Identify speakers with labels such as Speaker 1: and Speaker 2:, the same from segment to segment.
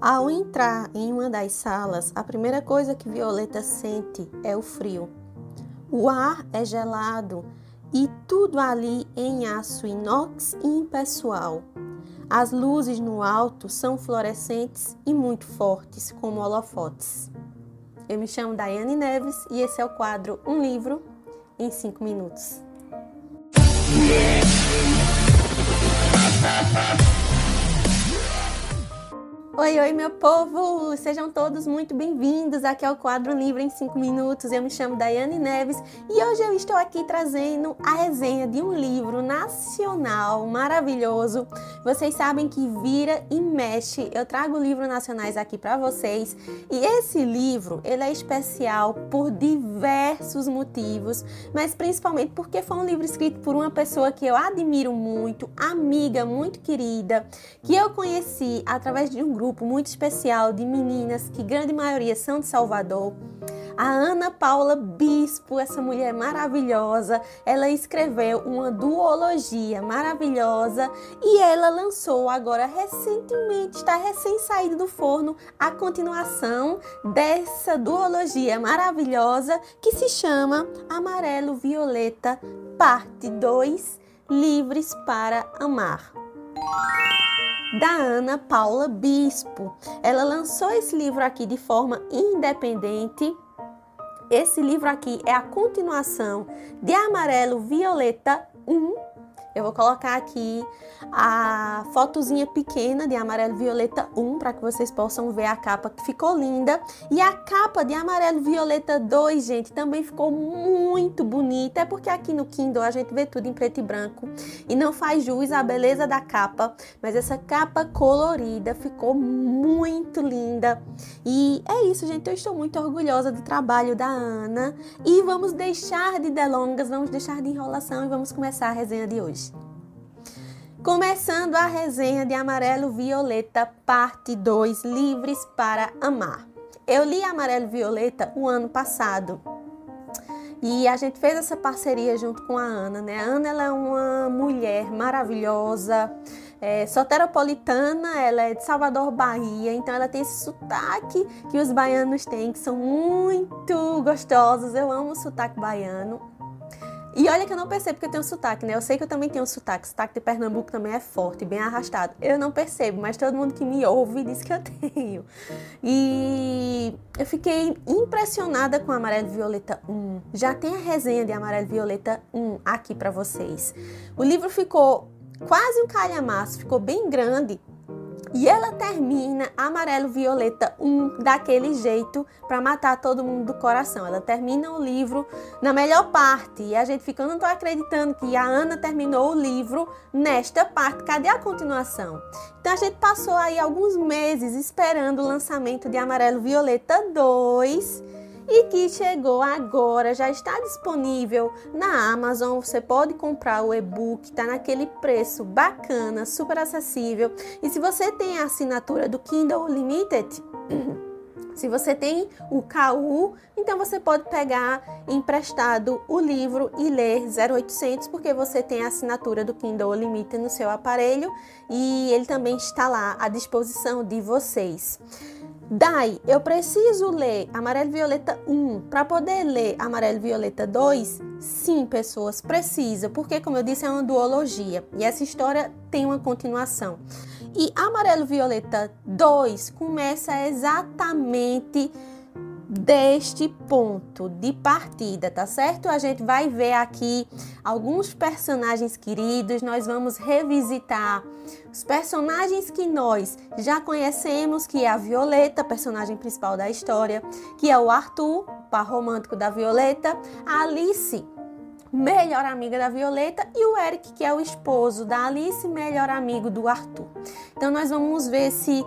Speaker 1: Ao entrar em uma das salas, a primeira coisa que Violeta sente é o frio. O ar é gelado e tudo ali em aço inox e impessoal. As luzes no alto são fluorescentes e muito fortes, como holofotes. Eu me chamo Daiane Neves e esse é o quadro Um Livro em 5 Minutos. Oi, oi, meu povo! Sejam todos muito bem-vindos aqui ao quadro Livro em 5 Minutos. Eu me chamo Daiane Neves e hoje eu estou aqui trazendo a resenha de um livro nacional maravilhoso. Vocês sabem que vira e mexe. Eu trago livros nacionais aqui para vocês e esse livro ele é especial por diversos motivos, mas principalmente porque foi um livro escrito por uma pessoa que eu admiro muito, amiga muito querida, que eu conheci através de um grupo muito especial de meninas, que grande maioria são de Salvador. A Ana Paula Bispo, essa mulher maravilhosa, ela escreveu uma duologia maravilhosa e ela lançou agora recentemente, está recém saído do forno, a continuação dessa duologia maravilhosa que se chama Amarelo Violeta, parte 2, Livres para Amar da Ana Paula Bispo. Ela lançou esse livro aqui de forma independente. Esse livro aqui é a continuação de Amarelo Violeta 1, eu vou colocar aqui a fotozinha pequena de amarelo violeta 1 para que vocês possam ver a capa que ficou linda. E a capa de amarelo violeta 2, gente, também ficou muito bonita. É porque aqui no Kindle a gente vê tudo em preto e branco e não faz jus à beleza da capa, mas essa capa colorida ficou muito linda. E é isso, gente. Eu estou muito orgulhosa do trabalho da Ana e vamos deixar de delongas, vamos deixar de enrolação e vamos começar a resenha de hoje. Começando a resenha de Amarelo Violeta, parte 2, Livres para Amar. Eu li Amarelo Violeta o ano passado e a gente fez essa parceria junto com a Ana, né? A Ana ela é uma mulher maravilhosa, é, soteropolitana, ela é de Salvador, Bahia, então ela tem esse sotaque que os baianos têm, que são muito gostosos. Eu amo o sotaque baiano. E olha que eu não percebo que eu tenho sotaque, né? Eu sei que eu também tenho sotaque. Sotaque de Pernambuco também é forte, bem arrastado. Eu não percebo, mas todo mundo que me ouve diz que eu tenho. E eu fiquei impressionada com Amarelo Violeta 1. Já tem a resenha de Amarelo Violeta 1 aqui para vocês. O livro ficou quase um calhamaço, ficou bem grande. E ela termina amarelo violeta 1 daquele jeito para matar todo mundo do coração. Ela termina o livro na melhor parte e a gente fica, eu não tô acreditando que a Ana terminou o livro nesta parte. Cadê a continuação? Então a gente passou aí alguns meses esperando o lançamento de Amarelo Violeta 2 e que chegou agora, já está disponível na Amazon. Você pode comprar o e-book, está naquele preço bacana, super acessível. E se você tem a assinatura do Kindle Limited, se você tem o KU, então você pode pegar emprestado o livro e ler 0800, porque você tem a assinatura do Kindle Limited no seu aparelho e ele também está lá à disposição de vocês. Dai, eu preciso ler Amarelo Violeta 1 para poder ler Amarelo Violeta 2? Sim, pessoas, precisa, porque como eu disse, é uma duologia e essa história tem uma continuação. E Amarelo Violeta 2 começa exatamente deste ponto de partida, tá certo? A gente vai ver aqui alguns personagens queridos, nós vamos revisitar os personagens que nós já conhecemos, que é a Violeta, personagem principal da história, que é o Arthur, par romântico da Violeta, a Alice, melhor amiga da Violeta, e o Eric, que é o esposo da Alice, melhor amigo do Arthur. Então nós vamos ver se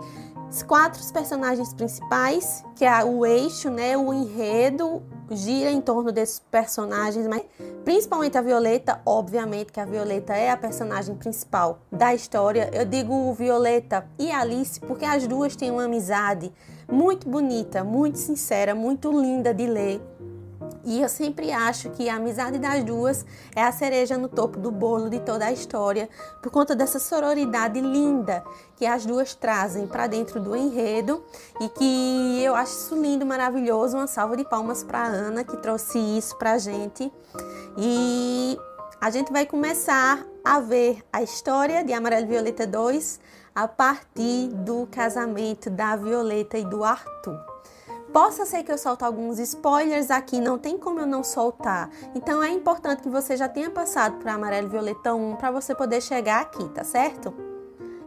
Speaker 1: os quatro personagens principais, que é o eixo, né, o enredo gira em torno desses personagens, mas principalmente a Violeta, obviamente que a Violeta é a personagem principal da história. Eu digo Violeta e Alice porque as duas têm uma amizade muito bonita, muito sincera, muito linda de ler. E eu sempre acho que a amizade das duas é a cereja no topo do bolo de toda a história, por conta dessa sororidade linda que as duas trazem para dentro do enredo e que eu acho isso lindo, maravilhoso. Uma salva de palmas para Ana que trouxe isso para gente. E a gente vai começar a ver a história de Amarelo Violeta 2 a partir do casamento da Violeta e do Arthur. Possa ser que eu solte alguns spoilers aqui, não tem como eu não soltar. Então é importante que você já tenha passado para Amarelo Violeta 1 para você poder chegar aqui, tá certo?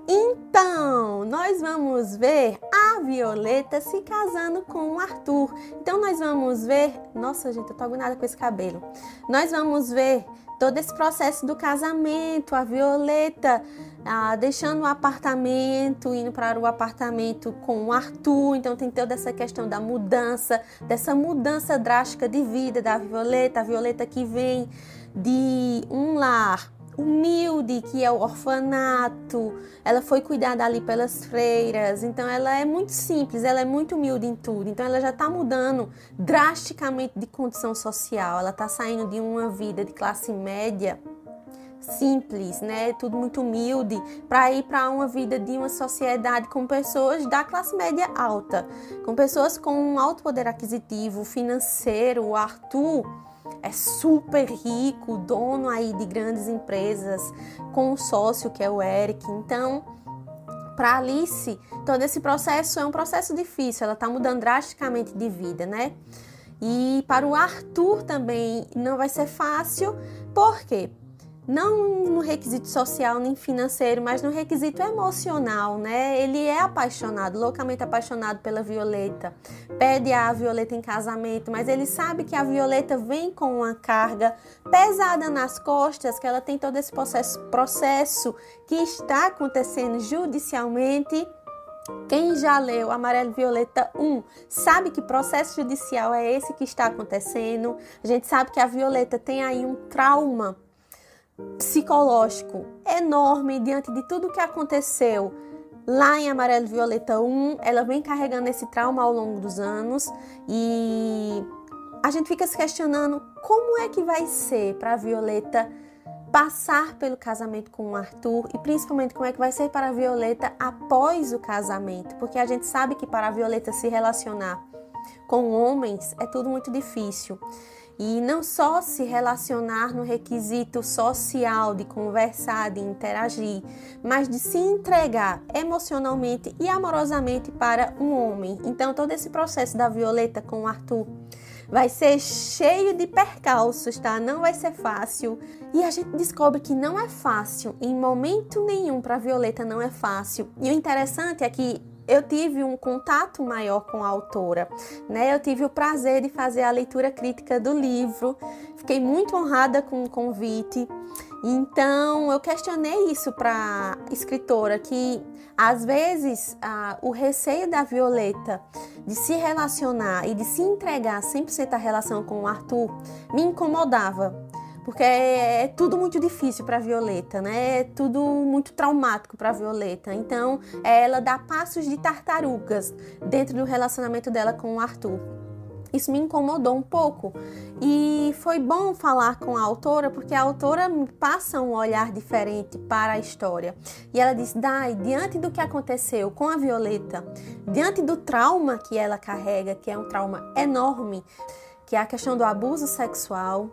Speaker 1: Então, nós vamos ver a Violeta se casando com o Arthur. Então, nós vamos ver. Nossa, gente, eu tô agonada com esse cabelo. Nós vamos ver todo esse processo do casamento, a Violeta ah, deixando o apartamento, indo para o apartamento com o Arthur. Então tem toda essa questão da mudança, dessa mudança drástica de vida da Violeta, a Violeta que vem de um lar humilde, que é o orfanato. Ela foi cuidada ali pelas freiras, então ela é muito simples, ela é muito humilde em tudo. Então ela já está mudando drasticamente de condição social. Ela está saindo de uma vida de classe média simples, né, tudo muito humilde, para ir para uma vida de uma sociedade com pessoas da classe média alta, com pessoas com um alto poder aquisitivo, financeiro. O Arthur é super rico, dono aí de grandes empresas, com um sócio que é o Eric. Então, para Alice, todo esse processo é um processo difícil, ela está mudando drasticamente de vida, né? E para o Arthur também não vai ser fácil, por quê? Não no requisito social nem financeiro, mas no requisito emocional, né? Ele é apaixonado, loucamente apaixonado pela Violeta. Pede a Violeta em casamento, mas ele sabe que a Violeta vem com uma carga pesada nas costas, que ela tem todo esse processo, processo que está acontecendo judicialmente. Quem já leu Amarelo Violeta 1 sabe que processo judicial é esse que está acontecendo. A gente sabe que a Violeta tem aí um trauma psicológico enorme diante de tudo que aconteceu lá em Amarelo Violeta 1. Ela vem carregando esse trauma ao longo dos anos e a gente fica se questionando como é que vai ser para Violeta passar pelo casamento com o Arthur e principalmente como é que vai ser para Violeta após o casamento, porque a gente sabe que para Violeta se relacionar com homens é tudo muito difícil e não só se relacionar no requisito social de conversar, de interagir, mas de se entregar emocionalmente e amorosamente para um homem. Então, todo esse processo da Violeta com o Arthur vai ser cheio de percalços, tá? Não vai ser fácil. E a gente descobre que não é fácil, em momento nenhum para Violeta não é fácil. E o interessante é que eu tive um contato maior com a autora, né? Eu tive o prazer de fazer a leitura crítica do livro, fiquei muito honrada com o convite. Então, eu questionei isso para escritora, que às vezes o receio da Violeta de se relacionar e de se entregar 100% à relação com o Arthur me incomodava porque é, tudo muito difícil para Violeta, né? É tudo muito traumático para Violeta. Então, ela dá passos de tartarugas dentro do relacionamento dela com o Arthur. Isso me incomodou um pouco e foi bom falar com a autora porque a autora passa um olhar diferente para a história. E ela diz: Dai, diante do que aconteceu com a Violeta, diante do trauma que ela carrega, que é um trauma enorme, que é a questão do abuso sexual,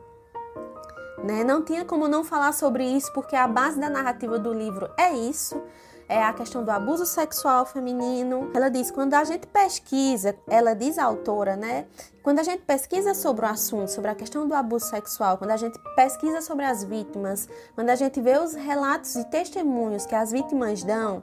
Speaker 1: né? Não tinha como não falar sobre isso, porque a base da narrativa do livro é isso. É a questão do abuso sexual feminino. Ela diz: quando a gente pesquisa, ela diz a autora, né? Quando a gente pesquisa sobre o assunto, sobre a questão do abuso sexual, quando a gente pesquisa sobre as vítimas, quando a gente vê os relatos e testemunhos que as vítimas dão,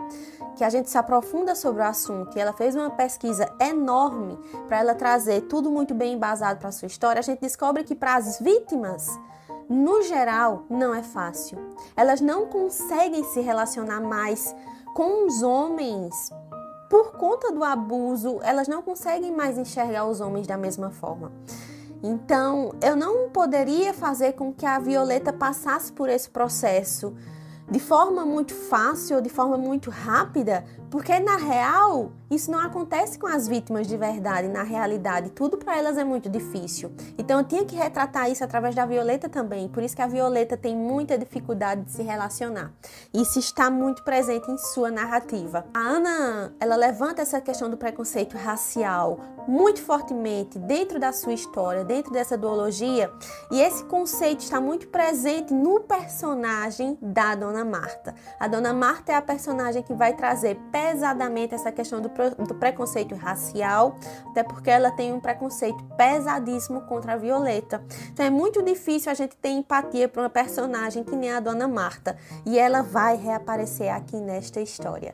Speaker 1: que a gente se aprofunda sobre o assunto, e ela fez uma pesquisa enorme para ela trazer tudo muito bem embasado para sua história, a gente descobre que para as vítimas no geral, não é fácil. Elas não conseguem se relacionar mais com os homens por conta do abuso, elas não conseguem mais enxergar os homens da mesma forma. Então, eu não poderia fazer com que a Violeta passasse por esse processo de forma muito fácil de forma muito rápida, porque na real isso não acontece com as vítimas de verdade, na realidade, tudo para elas é muito difícil. Então eu tinha que retratar isso através da Violeta também, por isso que a Violeta tem muita dificuldade de se relacionar. Isso está muito presente em sua narrativa. A Ana, ela levanta essa questão do preconceito racial muito fortemente dentro da sua história, dentro dessa duologia, e esse conceito está muito presente no personagem da Dona Marta. A Dona Marta é a personagem que vai trazer pesadamente essa questão do, do preconceito racial, até porque ela tem um preconceito pesadíssimo contra a Violeta. Então é muito difícil a gente ter empatia para uma personagem que nem a Dona Marta, e ela vai reaparecer aqui nesta história.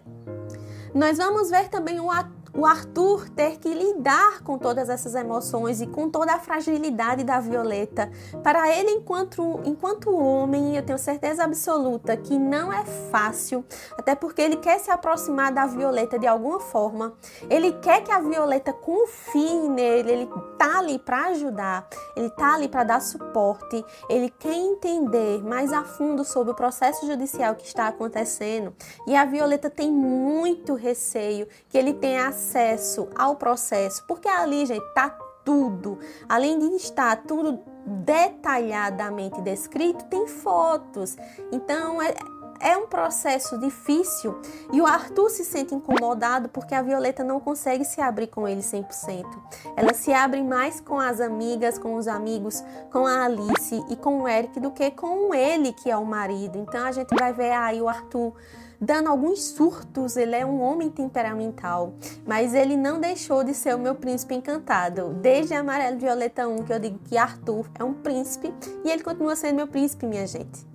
Speaker 1: Nós vamos ver também o ator o Arthur ter que lidar com todas essas emoções e com toda a fragilidade da Violeta. Para ele, enquanto, enquanto homem, eu tenho certeza absoluta que não é fácil, até porque ele quer se aproximar da Violeta de alguma forma. Ele quer que a Violeta confie nele, ele tá ali para ajudar, ele tá ali para dar suporte, ele quer entender mais a fundo sobre o processo judicial que está acontecendo. E a Violeta tem muito receio que ele tenha acesso ao processo, porque ali, gente, tá tudo. Além de estar tudo detalhadamente descrito, tem fotos. Então, é, é um processo difícil e o Arthur se sente incomodado porque a Violeta não consegue se abrir com ele 100%. Ela se abre mais com as amigas, com os amigos, com a Alice e com o Eric do que com ele, que é o marido. Então a gente vai ver aí o Arthur dando alguns surtos. Ele é um homem temperamental, mas ele não deixou de ser o meu príncipe encantado. Desde Amarelo Violeta 1, que eu digo que Arthur é um príncipe e ele continua sendo meu príncipe, minha gente.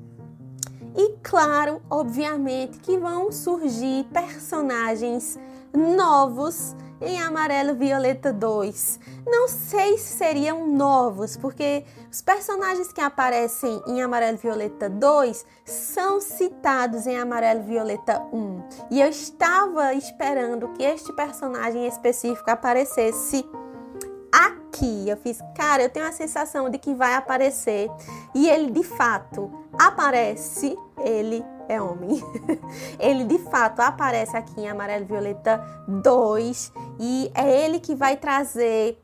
Speaker 1: E claro, obviamente, que vão surgir personagens novos em Amarelo Violeta 2. Não sei se seriam novos, porque os personagens que aparecem em Amarelo Violeta 2 são citados em Amarelo Violeta 1. E eu estava esperando que este personagem específico aparecesse aqui. Eu fiz, cara, eu tenho a sensação de que vai aparecer. E ele de fato aparece, ele é homem. ele de fato aparece aqui em Amarelo Violeta 2 e é ele que vai trazer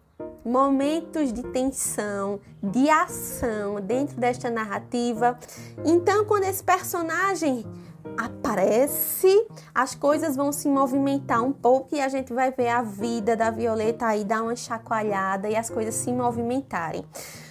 Speaker 1: momentos de tensão, de ação dentro desta narrativa. Então, quando esse personagem aparece, as coisas vão se movimentar um pouco e a gente vai ver a vida da Violeta aí dar uma chacoalhada e as coisas se movimentarem.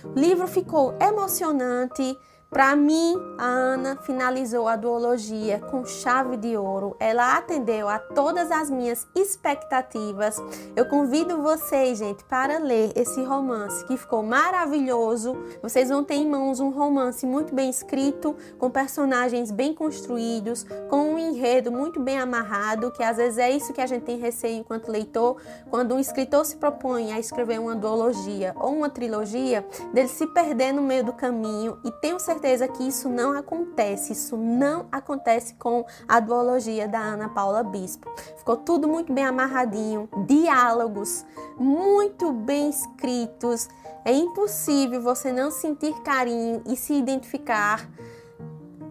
Speaker 1: O livro ficou emocionante para mim, a Ana finalizou a duologia com chave de ouro. Ela atendeu a todas as minhas expectativas. Eu convido vocês, gente, para ler esse romance que ficou maravilhoso. Vocês vão ter em mãos um romance muito bem escrito, com personagens bem construídos, com um enredo muito bem amarrado, que às vezes é isso que a gente tem receio enquanto leitor, quando um escritor se propõe a escrever uma duologia ou uma trilogia, dele se perder no meio do caminho e tenho certeza certeza que isso não acontece, isso não acontece com a duologia da Ana Paula Bispo. Ficou tudo muito bem amarradinho, diálogos muito bem escritos. É impossível você não sentir carinho e se identificar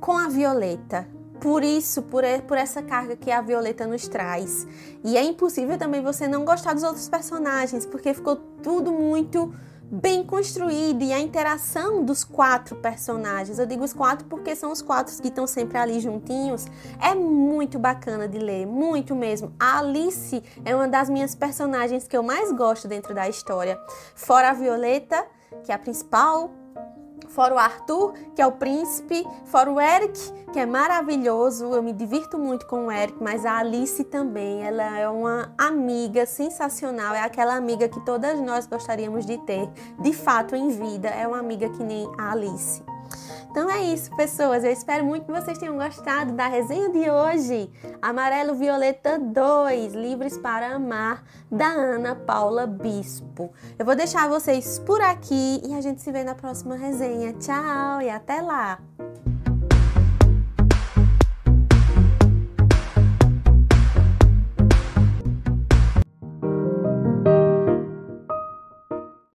Speaker 1: com a Violeta, por isso, por, por essa carga que a Violeta nos traz. E é impossível também você não gostar dos outros personagens, porque ficou tudo muito bem construído e a interação dos quatro personagens, eu digo os quatro porque são os quatro que estão sempre ali juntinhos, é muito bacana de ler, muito mesmo. A Alice é uma das minhas personagens que eu mais gosto dentro da história, fora a Violeta, que é a principal Fora o Arthur, que é o príncipe, fora o Eric, que é maravilhoso, eu me divirto muito com o Eric, mas a Alice também, ela é uma amiga sensacional, é aquela amiga que todas nós gostaríamos de ter, de fato, em vida, é uma amiga que nem a Alice. Então é isso, pessoas. Eu espero muito que vocês tenham gostado da resenha de hoje. Amarelo Violeta 2, Livres para Amar, da Ana Paula Bispo. Eu vou deixar vocês por aqui e a gente se vê na próxima resenha. Tchau e até lá!